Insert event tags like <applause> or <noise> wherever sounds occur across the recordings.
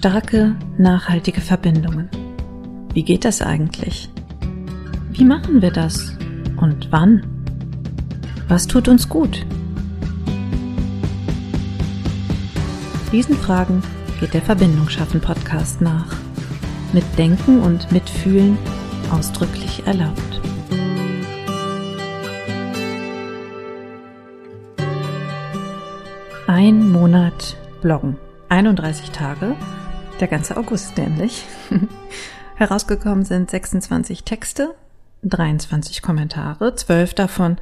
Starke, nachhaltige Verbindungen. Wie geht das eigentlich? Wie machen wir das? Und wann? Was tut uns gut? Diesen Fragen geht der Verbindung schaffen Podcast nach. Mit Denken und Mitfühlen ausdrücklich erlaubt. Ein Monat Bloggen. 31 Tage der ganze August nämlich. <laughs> Herausgekommen sind 26 Texte, 23 Kommentare, 12 davon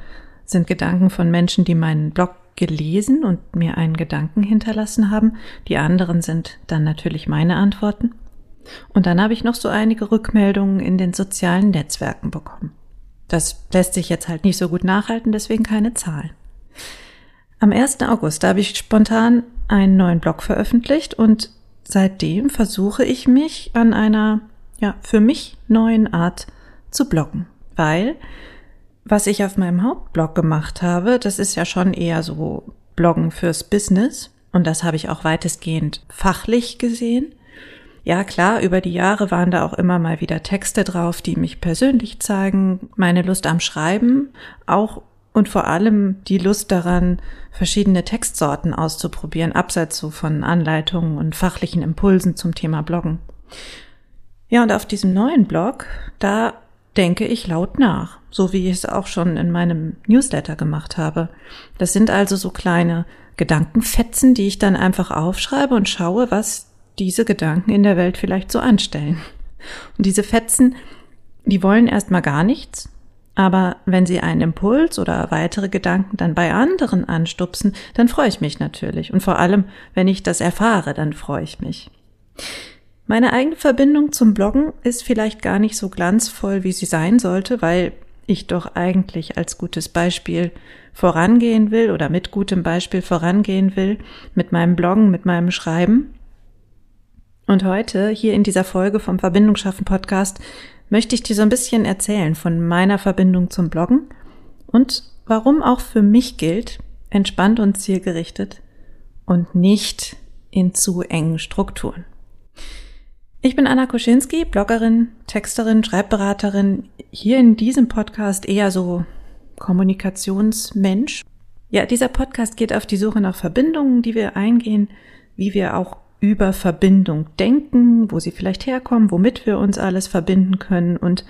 sind Gedanken von Menschen, die meinen Blog gelesen und mir einen Gedanken hinterlassen haben. Die anderen sind dann natürlich meine Antworten. Und dann habe ich noch so einige Rückmeldungen in den sozialen Netzwerken bekommen. Das lässt sich jetzt halt nicht so gut nachhalten, deswegen keine Zahlen. Am 1. August habe ich spontan einen neuen Blog veröffentlicht und seitdem versuche ich mich an einer, ja, für mich neuen Art zu bloggen. Weil, was ich auf meinem Hauptblog gemacht habe, das ist ja schon eher so Bloggen fürs Business. Und das habe ich auch weitestgehend fachlich gesehen. Ja, klar, über die Jahre waren da auch immer mal wieder Texte drauf, die mich persönlich zeigen, meine Lust am Schreiben, auch und vor allem die Lust daran, verschiedene Textsorten auszuprobieren, abseits so von Anleitungen und fachlichen Impulsen zum Thema Bloggen. Ja, und auf diesem neuen Blog, da denke ich laut nach, so wie ich es auch schon in meinem Newsletter gemacht habe. Das sind also so kleine Gedankenfetzen, die ich dann einfach aufschreibe und schaue, was diese Gedanken in der Welt vielleicht so anstellen. Und diese Fetzen, die wollen erstmal gar nichts, aber wenn Sie einen Impuls oder weitere Gedanken dann bei anderen anstupsen, dann freue ich mich natürlich. Und vor allem, wenn ich das erfahre, dann freue ich mich. Meine eigene Verbindung zum Bloggen ist vielleicht gar nicht so glanzvoll, wie sie sein sollte, weil ich doch eigentlich als gutes Beispiel vorangehen will oder mit gutem Beispiel vorangehen will, mit meinem Bloggen, mit meinem Schreiben. Und heute, hier in dieser Folge vom Verbindung schaffen Podcast, möchte ich dir so ein bisschen erzählen von meiner Verbindung zum Bloggen und warum auch für mich gilt, entspannt und zielgerichtet und nicht in zu engen Strukturen. Ich bin Anna Koschinski, Bloggerin, Texterin, Schreibberaterin, hier in diesem Podcast eher so Kommunikationsmensch. Ja, dieser Podcast geht auf die Suche nach Verbindungen, die wir eingehen, wie wir auch über Verbindung denken, wo sie vielleicht herkommen, womit wir uns alles verbinden können. Und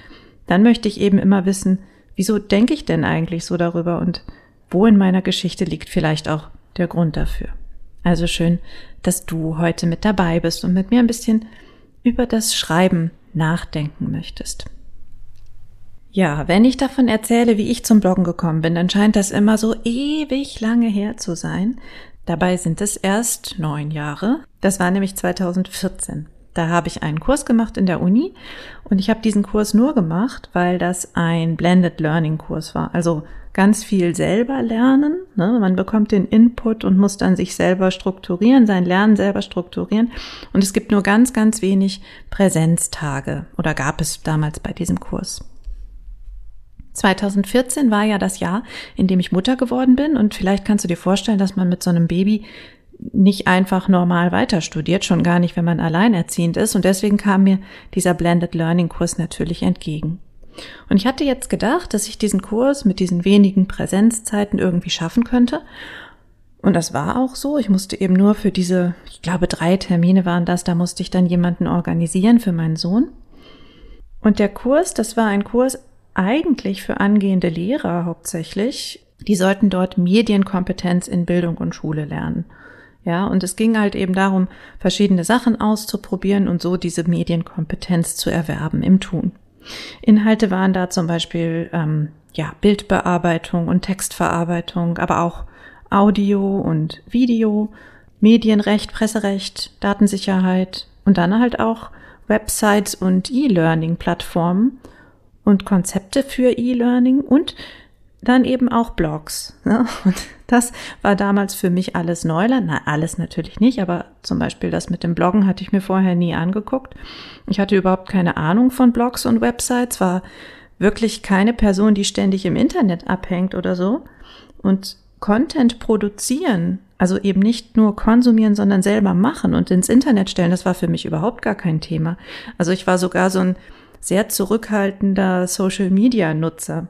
dann möchte ich eben immer wissen, wieso denke ich denn eigentlich so darüber und wo in meiner Geschichte liegt vielleicht auch der Grund dafür. Also schön, dass du heute mit dabei bist und mit mir ein bisschen über das Schreiben nachdenken möchtest. Ja, wenn ich davon erzähle, wie ich zum Bloggen gekommen bin, dann scheint das immer so ewig lange her zu sein. Dabei sind es erst neun Jahre. Das war nämlich 2014. Da habe ich einen Kurs gemacht in der Uni und ich habe diesen Kurs nur gemacht, weil das ein Blended Learning Kurs war. Also ganz viel selber lernen. Ne? Man bekommt den Input und muss dann sich selber strukturieren, sein Lernen selber strukturieren. Und es gibt nur ganz, ganz wenig Präsenztage oder gab es damals bei diesem Kurs. 2014 war ja das Jahr, in dem ich Mutter geworden bin und vielleicht kannst du dir vorstellen, dass man mit so einem Baby nicht einfach normal weiter studiert, schon gar nicht, wenn man alleinerziehend ist und deswegen kam mir dieser Blended Learning Kurs natürlich entgegen. Und ich hatte jetzt gedacht, dass ich diesen Kurs mit diesen wenigen Präsenzzeiten irgendwie schaffen könnte. Und das war auch so. Ich musste eben nur für diese, ich glaube, drei Termine waren das, da musste ich dann jemanden organisieren für meinen Sohn. Und der Kurs, das war ein Kurs eigentlich für angehende Lehrer hauptsächlich. Die sollten dort Medienkompetenz in Bildung und Schule lernen. Ja, und es ging halt eben darum, verschiedene Sachen auszuprobieren und so diese Medienkompetenz zu erwerben im Tun. Inhalte waren da zum Beispiel ähm, ja Bildbearbeitung und Textverarbeitung, aber auch Audio und Video, Medienrecht, Presserecht, Datensicherheit und dann halt auch Websites und E-Learning-Plattformen und Konzepte für E-Learning und dann eben auch Blogs. Ne? Und das war damals für mich alles Neuland. Na, alles natürlich nicht, aber zum Beispiel das mit dem Bloggen hatte ich mir vorher nie angeguckt. Ich hatte überhaupt keine Ahnung von Blogs und Websites, war wirklich keine Person, die ständig im Internet abhängt oder so. Und Content produzieren, also eben nicht nur konsumieren, sondern selber machen und ins Internet stellen, das war für mich überhaupt gar kein Thema. Also ich war sogar so ein sehr zurückhaltender Social-Media-Nutzer.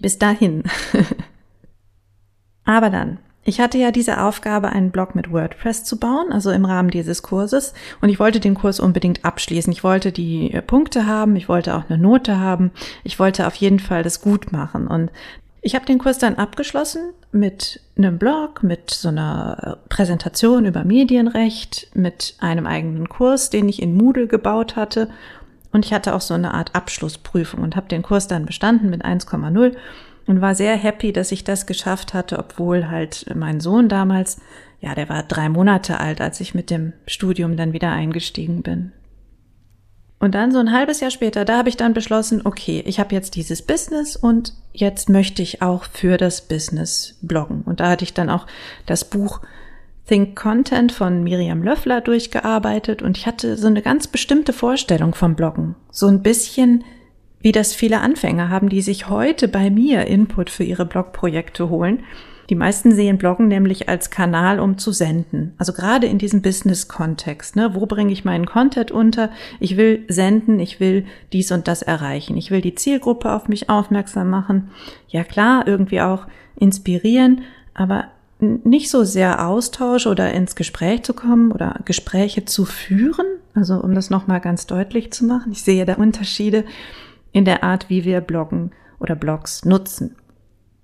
Bis dahin. <laughs> Aber dann, ich hatte ja diese Aufgabe, einen Blog mit WordPress zu bauen, also im Rahmen dieses Kurses. Und ich wollte den Kurs unbedingt abschließen. Ich wollte die äh, Punkte haben, ich wollte auch eine Note haben. Ich wollte auf jeden Fall das gut machen. Und ich habe den Kurs dann abgeschlossen mit einem Blog, mit so einer Präsentation über Medienrecht, mit einem eigenen Kurs, den ich in Moodle gebaut hatte. Und ich hatte auch so eine Art Abschlussprüfung und habe den Kurs dann bestanden mit 1,0 und war sehr happy, dass ich das geschafft hatte, obwohl halt mein Sohn damals, ja, der war drei Monate alt, als ich mit dem Studium dann wieder eingestiegen bin. Und dann so ein halbes Jahr später, da habe ich dann beschlossen, okay, ich habe jetzt dieses Business und jetzt möchte ich auch für das Business bloggen. Und da hatte ich dann auch das Buch Think Content von Miriam Löffler durchgearbeitet und ich hatte so eine ganz bestimmte Vorstellung vom Bloggen. So ein bisschen wie das viele Anfänger haben, die sich heute bei mir Input für ihre Blogprojekte holen die meisten sehen Bloggen nämlich als Kanal, um zu senden. Also gerade in diesem Business-Kontext. Ne? Wo bringe ich meinen Content unter? Ich will senden, ich will dies und das erreichen. Ich will die Zielgruppe auf mich aufmerksam machen. Ja klar, irgendwie auch inspirieren, aber nicht so sehr Austausch oder ins Gespräch zu kommen oder Gespräche zu führen. Also um das nochmal ganz deutlich zu machen. Ich sehe da Unterschiede in der Art, wie wir Bloggen oder Blogs nutzen.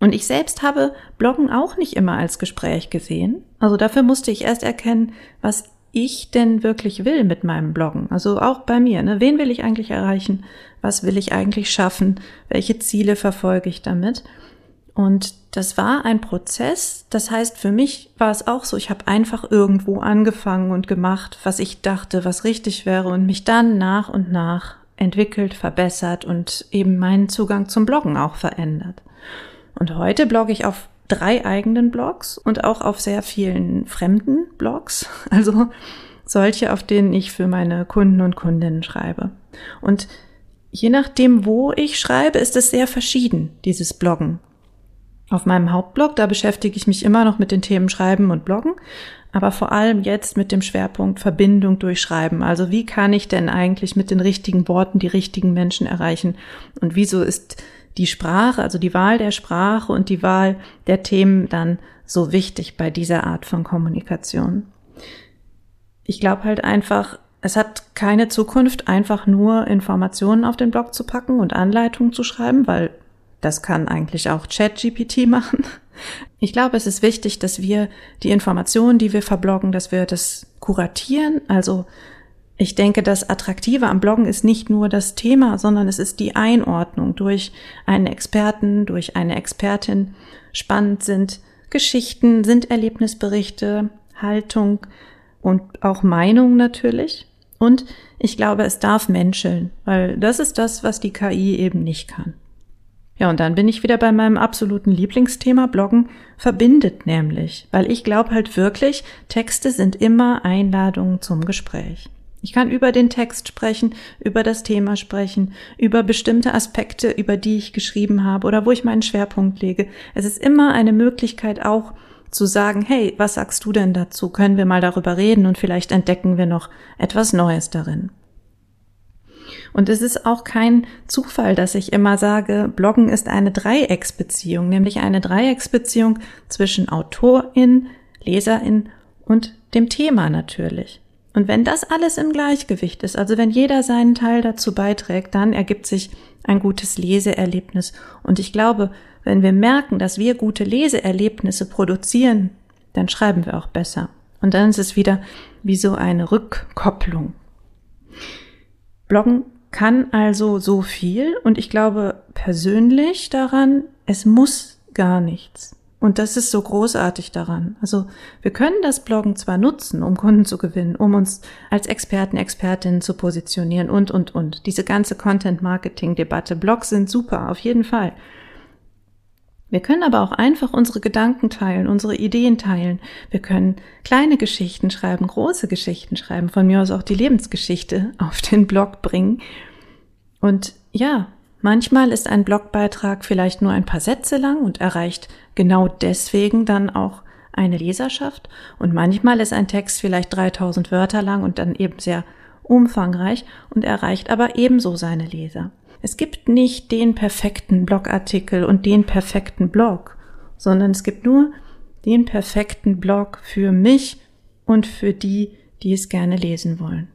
Und ich selbst habe Bloggen auch nicht immer als Gespräch gesehen. Also dafür musste ich erst erkennen, was ich denn wirklich will mit meinem Bloggen. Also auch bei mir. Ne? Wen will ich eigentlich erreichen? Was will ich eigentlich schaffen? Welche Ziele verfolge ich damit? Und das war ein Prozess. Das heißt, für mich war es auch so, ich habe einfach irgendwo angefangen und gemacht, was ich dachte, was richtig wäre und mich dann nach und nach entwickelt, verbessert und eben meinen Zugang zum Bloggen auch verändert. Und heute blogge ich auf drei eigenen Blogs und auch auf sehr vielen fremden Blogs. <laughs> Also solche, auf denen ich für meine Kunden und Kundinnen schreibe. Und je nachdem, wo ich schreibe, ist es sehr verschieden, dieses Bloggen. Auf meinem Hauptblog, da beschäftige ich mich immer noch mit den Themen Schreiben und Bloggen, aber vor allem jetzt mit dem Schwerpunkt Verbindung durch Schreiben. Also wie kann ich denn eigentlich mit den richtigen Worten die richtigen Menschen erreichen? Und wieso ist die Sprache, also die Wahl der Sprache und die Wahl der Themen dann so wichtig bei dieser Art von Kommunikation. Ich glaube halt einfach, es hat keine Zukunft, einfach nur Informationen auf den Blog zu packen und Anleitungen zu schreiben, weil das kann eigentlich auch ChatGPT <laughs> machen. Ich glaube, es ist wichtig, dass wir die Informationen, die wir verbloggen, dass wir das kuratieren, also ich denke, das Attraktive am Bloggen ist nicht nur das Thema, sondern es ist die Einordnung durch einen Experten, durch eine Expertin. Spannend sind Geschichten, sind Erlebnisberichte, Haltung und auch Meinung natürlich. Und ich glaube, es darf menscheln, weil das ist das, was die KI eben nicht kann. Ja, und dann bin ich wieder bei meinem absoluten Lieblingsthema. Bloggen verbindet nämlich, weil ich glaube halt wirklich, Texte sind immer Einladungen zum Gespräch. Ich kann über den Text sprechen, über das Thema sprechen, über bestimmte Aspekte, über die ich geschrieben habe oder wo ich meinen Schwerpunkt lege. Es ist immer eine Möglichkeit auch zu sagen, hey, was sagst du denn dazu? Können wir mal darüber reden und vielleicht entdecken wir noch etwas Neues darin. Und es ist auch kein Zufall, dass ich immer sage, Bloggen ist eine Dreiecksbeziehung, nämlich eine Dreiecksbeziehung zwischen Autorin, Leserin und dem Thema natürlich. Und wenn das alles im Gleichgewicht ist, also wenn jeder seinen Teil dazu beiträgt, dann ergibt sich ein gutes Leseerlebnis. Und ich glaube, wenn wir merken, dass wir gute Leseerlebnisse produzieren, dann schreiben wir auch besser. Und dann ist es wieder wie so eine Rückkopplung. Bloggen kann also so viel und ich glaube persönlich daran, es muss gar nichts. Und das ist so großartig daran. Also wir können das Bloggen zwar nutzen, um Kunden zu gewinnen, um uns als Experten, Expertinnen zu positionieren und, und, und. Diese ganze Content-Marketing-Debatte, Blogs sind super, auf jeden Fall. Wir können aber auch einfach unsere Gedanken teilen, unsere Ideen teilen. Wir können kleine Geschichten schreiben, große Geschichten schreiben, von mir aus auch die Lebensgeschichte <laughs> auf den Blog bringen. Und ja, Manchmal ist ein Blogbeitrag vielleicht nur ein paar Sätze lang und erreicht genau deswegen dann auch eine Leserschaft. Und manchmal ist ein Text vielleicht 3000 Wörter lang und dann eben sehr umfangreich und erreicht aber ebenso seine Leser. Es gibt nicht den perfekten Blogartikel und den perfekten Blog, sondern es gibt nur den perfekten Blog für mich und für die, die es gerne lesen wollen.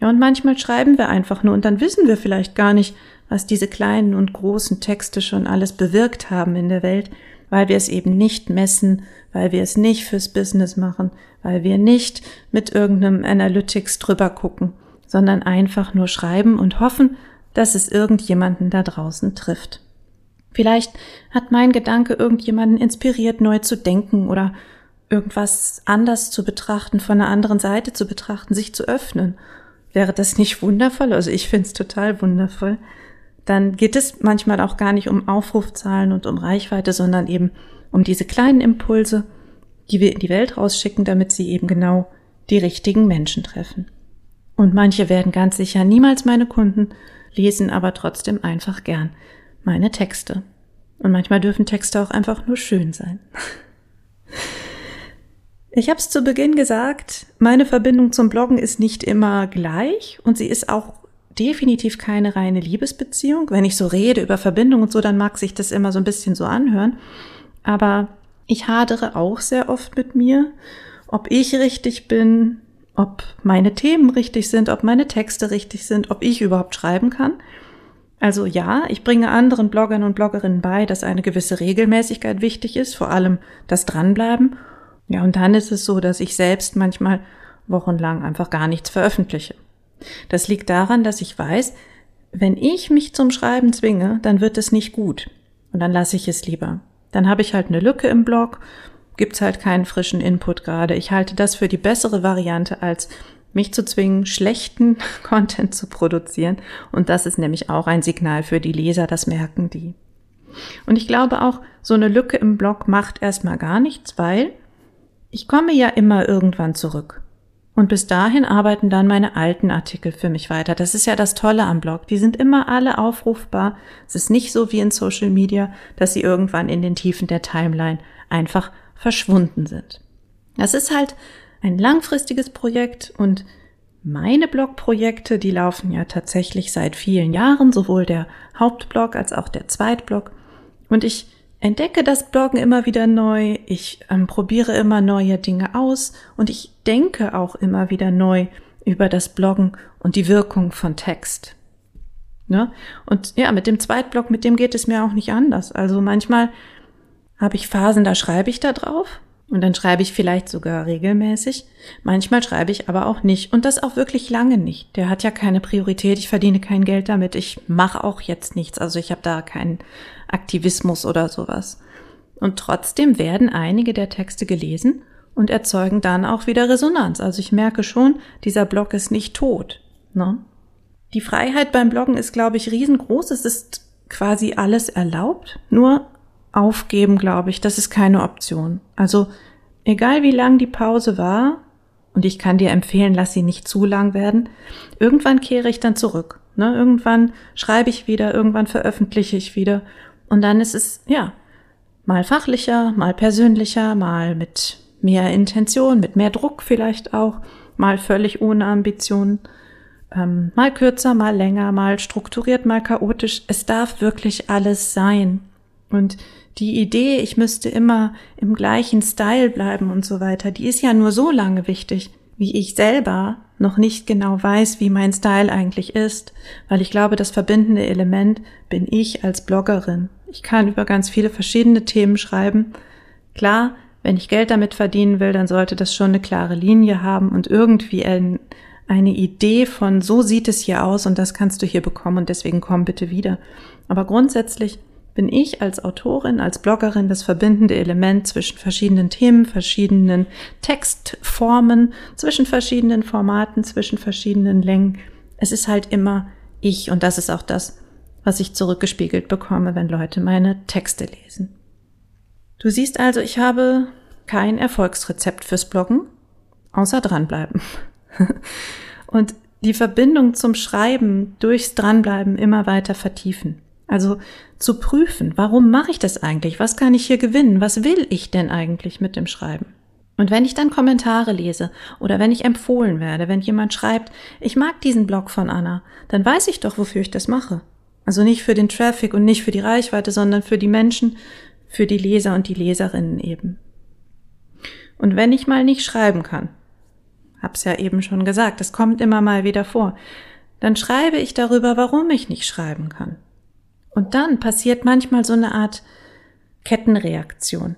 Ja, und manchmal schreiben wir einfach nur und dann wissen wir vielleicht gar nicht, was diese kleinen und großen Texte schon alles bewirkt haben in der Welt, weil wir es eben nicht messen, weil wir es nicht fürs Business machen, weil wir nicht mit irgendeinem Analytics drüber gucken, sondern einfach nur schreiben und hoffen, dass es irgendjemanden da draußen trifft. Vielleicht hat mein Gedanke irgendjemanden inspiriert, neu zu denken oder irgendwas anders zu betrachten, von einer anderen Seite zu betrachten, sich zu öffnen. Wäre das nicht wundervoll? Also ich finde es total wundervoll. Dann geht es manchmal auch gar nicht um Aufrufzahlen und um Reichweite, sondern eben um diese kleinen Impulse, die wir in die Welt rausschicken, damit sie eben genau die richtigen Menschen treffen. Und manche werden ganz sicher niemals meine Kunden, lesen aber trotzdem einfach gern meine Texte. Und manchmal dürfen Texte auch einfach nur schön sein. <laughs> Ich habe es zu Beginn gesagt, meine Verbindung zum Bloggen ist nicht immer gleich und sie ist auch definitiv keine reine Liebesbeziehung. Wenn ich so rede über Verbindung und so, dann mag sich das immer so ein bisschen so anhören. Aber ich hadere auch sehr oft mit mir, ob ich richtig bin, ob meine Themen richtig sind, ob meine Texte richtig sind, ob ich überhaupt schreiben kann. Also ja, ich bringe anderen Bloggern und Bloggerinnen bei, dass eine gewisse Regelmäßigkeit wichtig ist, vor allem das Dranbleiben. Ja, und dann ist es so, dass ich selbst manchmal wochenlang einfach gar nichts veröffentliche. Das liegt daran, dass ich weiß, wenn ich mich zum Schreiben zwinge, dann wird es nicht gut. Und dann lasse ich es lieber. Dann habe ich halt eine Lücke im Blog, gibt's halt keinen frischen Input gerade. Ich halte das für die bessere Variante, als mich zu zwingen, schlechten <laughs> Content zu produzieren. Und das ist nämlich auch ein Signal für die Leser, das merken die. Und ich glaube auch, so eine Lücke im Blog macht erstmal gar nichts, weil ich komme ja immer irgendwann zurück. Und bis dahin arbeiten dann meine alten Artikel für mich weiter. Das ist ja das Tolle am Blog. Die sind immer alle aufrufbar. Es ist nicht so wie in Social Media, dass sie irgendwann in den Tiefen der Timeline einfach verschwunden sind. Das ist halt ein langfristiges Projekt und meine Blogprojekte, die laufen ja tatsächlich seit vielen Jahren, sowohl der Hauptblog als auch der Zweitblog. Und ich entdecke das Bloggen immer wieder neu, ich ähm, probiere immer neue Dinge aus und ich denke auch immer wieder neu über das Bloggen und die Wirkung von Text. Ne? Und ja, mit dem Zweitblog, mit dem geht es mir auch nicht anders. Also manchmal habe ich Phasen, da schreibe ich da drauf und dann schreibe ich vielleicht sogar regelmäßig. Manchmal schreibe ich aber auch nicht. Und das auch wirklich lange nicht. Der hat ja keine Priorität. Ich verdiene kein Geld damit. Ich mache auch jetzt nichts. Also ich habe da keinen Aktivismus oder sowas. Und trotzdem werden einige der Texte gelesen und erzeugen dann auch wieder Resonanz. Also ich merke schon, dieser Blog ist nicht tot. Ne? Die Freiheit beim Bloggen ist, glaube ich, riesengroß. Es ist quasi alles erlaubt. Nur aufgeben, glaube ich, das ist keine Option. Also egal wie lang die Pause war, und ich kann dir empfehlen, lass sie nicht zu lang werden, irgendwann kehre ich dann zurück. Ne? Irgendwann schreibe ich wieder, irgendwann veröffentliche ich wieder. Und dann ist es, ja, mal fachlicher, mal persönlicher, mal mit mehr Intention, mit mehr Druck vielleicht auch, mal völlig ohne Ambitionen, ähm, mal kürzer, mal länger, mal strukturiert, mal chaotisch. Es darf wirklich alles sein. Und die Idee, ich müsste immer im gleichen Style bleiben und so weiter, die ist ja nur so lange wichtig, wie ich selber noch nicht genau weiß, wie mein Style eigentlich ist, weil ich glaube, das verbindende Element bin ich als Bloggerin. Ich kann über ganz viele verschiedene Themen schreiben. Klar, wenn ich Geld damit verdienen will, dann sollte das schon eine klare Linie haben und irgendwie ein, eine Idee von, so sieht es hier aus und das kannst du hier bekommen und deswegen komm bitte wieder. Aber grundsätzlich bin ich als Autorin, als Bloggerin das verbindende Element zwischen verschiedenen Themen, verschiedenen Textformen, zwischen verschiedenen Formaten, zwischen verschiedenen Längen. Es ist halt immer ich und das ist auch das, was ich zurückgespiegelt bekomme, wenn Leute meine Texte lesen. Du siehst also, ich habe kein Erfolgsrezept fürs Bloggen, außer dranbleiben. <laughs> und die Verbindung zum Schreiben durchs Dranbleiben immer weiter vertiefen. Also zu prüfen, warum mache ich das eigentlich? Was kann ich hier gewinnen? Was will ich denn eigentlich mit dem Schreiben? Und wenn ich dann Kommentare lese oder wenn ich empfohlen werde, wenn jemand schreibt, ich mag diesen Blog von Anna, dann weiß ich doch, wofür ich das mache. Also nicht für den Traffic und nicht für die Reichweite, sondern für die Menschen, für die Leser und die Leserinnen eben. Und wenn ich mal nicht schreiben kann, hab's ja eben schon gesagt, es kommt immer mal wieder vor, dann schreibe ich darüber, warum ich nicht schreiben kann. Und dann passiert manchmal so eine Art Kettenreaktion.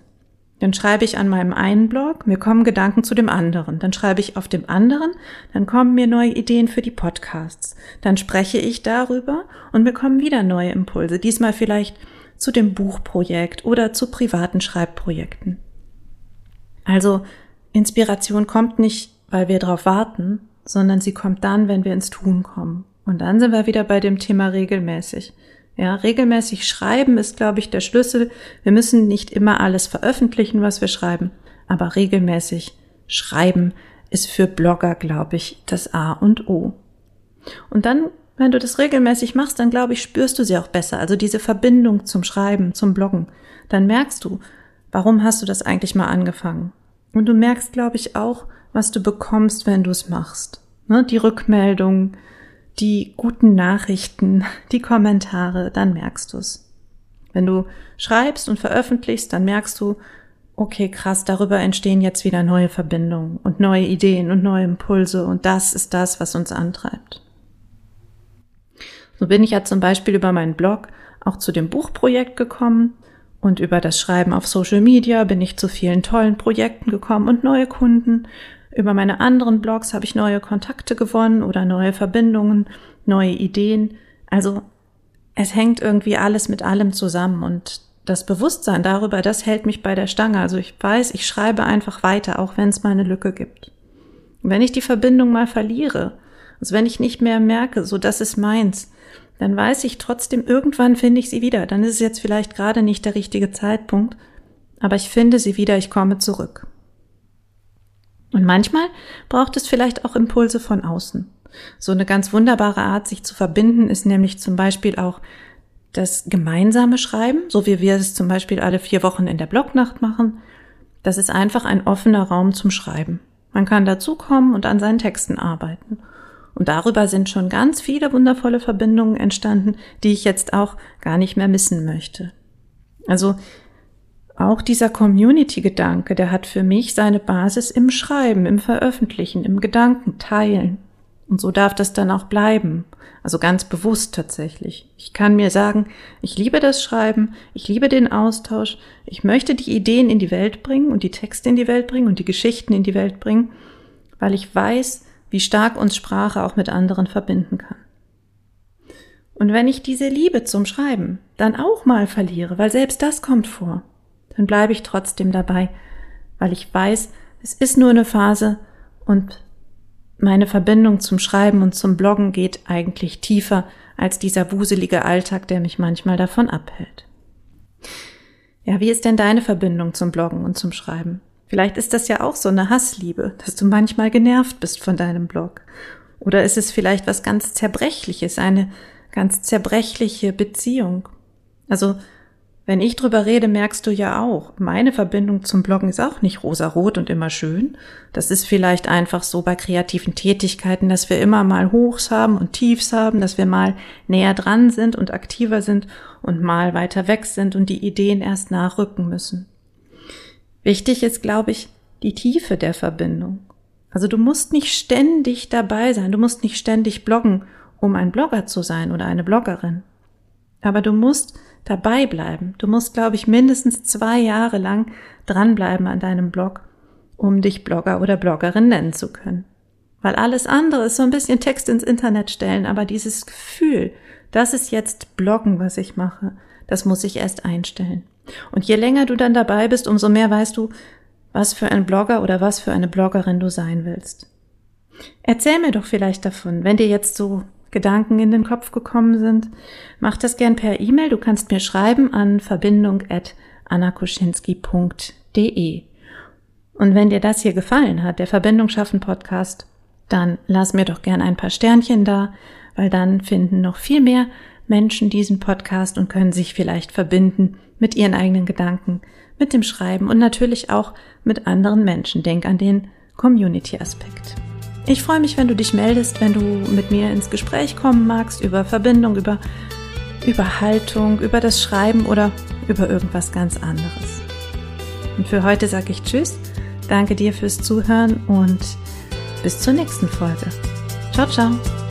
Dann schreibe ich an meinem einen Blog, mir kommen Gedanken zu dem anderen. Dann schreibe ich auf dem anderen, dann kommen mir neue Ideen für die Podcasts. Dann spreche ich darüber und mir kommen wieder neue Impulse. Diesmal vielleicht zu dem Buchprojekt oder zu privaten Schreibprojekten. Also Inspiration kommt nicht, weil wir darauf warten, sondern sie kommt dann, wenn wir ins Tun kommen. Und dann sind wir wieder bei dem Thema regelmäßig. Ja, regelmäßig schreiben ist, glaube ich, der Schlüssel. Wir müssen nicht immer alles veröffentlichen, was wir schreiben, aber regelmäßig schreiben ist für Blogger, glaube ich, das A und O. Und dann, wenn du das regelmäßig machst, dann glaube ich, spürst du sie auch besser. Also diese Verbindung zum Schreiben, zum Bloggen. Dann merkst du, warum hast du das eigentlich mal angefangen? Und du merkst, glaube ich, auch, was du bekommst, wenn du es machst. Ne? Die Rückmeldung, die guten Nachrichten, die Kommentare, dann merkst du es. Wenn du schreibst und veröffentlichst, dann merkst du, okay, krass, darüber entstehen jetzt wieder neue Verbindungen und neue Ideen und neue Impulse und das ist das, was uns antreibt. So bin ich ja zum Beispiel über meinen Blog auch zu dem Buchprojekt gekommen und über das Schreiben auf Social Media bin ich zu vielen tollen Projekten gekommen und neue Kunden. Über meine anderen Blogs habe ich neue Kontakte gewonnen oder neue Verbindungen, neue Ideen. Also es hängt irgendwie alles mit allem zusammen und das Bewusstsein darüber, das hält mich bei der Stange. Also ich weiß, ich schreibe einfach weiter, auch wenn es mal eine Lücke gibt. Wenn ich die Verbindung mal verliere, also wenn ich nicht mehr merke, so das ist meins, dann weiß ich trotzdem, irgendwann finde ich sie wieder. Dann ist es jetzt vielleicht gerade nicht der richtige Zeitpunkt, aber ich finde sie wieder, ich komme zurück. Und manchmal braucht es vielleicht auch Impulse von außen. So eine ganz wunderbare Art, sich zu verbinden, ist nämlich zum Beispiel auch das gemeinsame Schreiben, so wie wir es zum Beispiel alle vier Wochen in der Blognacht machen. Das ist einfach ein offener Raum zum Schreiben. Man kann dazukommen und an seinen Texten arbeiten. Und darüber sind schon ganz viele wundervolle Verbindungen entstanden, die ich jetzt auch gar nicht mehr missen möchte. Also auch dieser Community-Gedanke, der hat für mich seine Basis im Schreiben, im Veröffentlichen, im Gedanken teilen. Und so darf das dann auch bleiben. Also ganz bewusst tatsächlich. Ich kann mir sagen, ich liebe das Schreiben, ich liebe den Austausch, ich möchte die Ideen in die Welt bringen und die Texte in die Welt bringen und die Geschichten in die Welt bringen, weil ich weiß, wie stark uns Sprache auch mit anderen verbinden kann. Und wenn ich diese Liebe zum Schreiben dann auch mal verliere, weil selbst das kommt vor, dann bleibe ich trotzdem dabei, weil ich weiß, es ist nur eine Phase und meine Verbindung zum Schreiben und zum Bloggen geht eigentlich tiefer als dieser wuselige Alltag, der mich manchmal davon abhält. Ja, wie ist denn deine Verbindung zum Bloggen und zum Schreiben? Vielleicht ist das ja auch so eine Hassliebe, dass du manchmal genervt bist von deinem Blog. Oder ist es vielleicht was ganz Zerbrechliches, eine ganz zerbrechliche Beziehung? Also, wenn ich drüber rede, merkst du ja auch, meine Verbindung zum Bloggen ist auch nicht rosarot und immer schön. Das ist vielleicht einfach so bei kreativen Tätigkeiten, dass wir immer mal Hochs haben und Tiefs haben, dass wir mal näher dran sind und aktiver sind und mal weiter weg sind und die Ideen erst nachrücken müssen. Wichtig ist, glaube ich, die Tiefe der Verbindung. Also du musst nicht ständig dabei sein, du musst nicht ständig bloggen, um ein Blogger zu sein oder eine Bloggerin. Aber du musst dabei bleiben. Du musst, glaube ich, mindestens zwei Jahre lang dranbleiben an deinem Blog, um dich Blogger oder Bloggerin nennen zu können. Weil alles andere ist so ein bisschen Text ins Internet stellen, aber dieses Gefühl, das ist jetzt Bloggen, was ich mache, das muss ich erst einstellen. Und je länger du dann dabei bist, umso mehr weißt du, was für ein Blogger oder was für eine Bloggerin du sein willst. Erzähl mir doch vielleicht davon, wenn dir jetzt so Gedanken in den Kopf gekommen sind. Mach das gern per E-Mail. Du kannst mir schreiben an verbindung at annakuschinski.de. Und wenn dir das hier gefallen hat, der Verbindung schaffen Podcast, dann lass mir doch gern ein paar Sternchen da, weil dann finden noch viel mehr Menschen diesen Podcast und können sich vielleicht verbinden mit ihren eigenen Gedanken, mit dem Schreiben und natürlich auch mit anderen Menschen. Denk an den Community-Aspekt. Ich freue mich, wenn du dich meldest, wenn du mit mir ins Gespräch kommen magst über Verbindung, über, über Haltung, über das Schreiben oder über irgendwas ganz anderes. Und für heute sage ich Tschüss, danke dir fürs Zuhören und bis zur nächsten Folge. Ciao, ciao.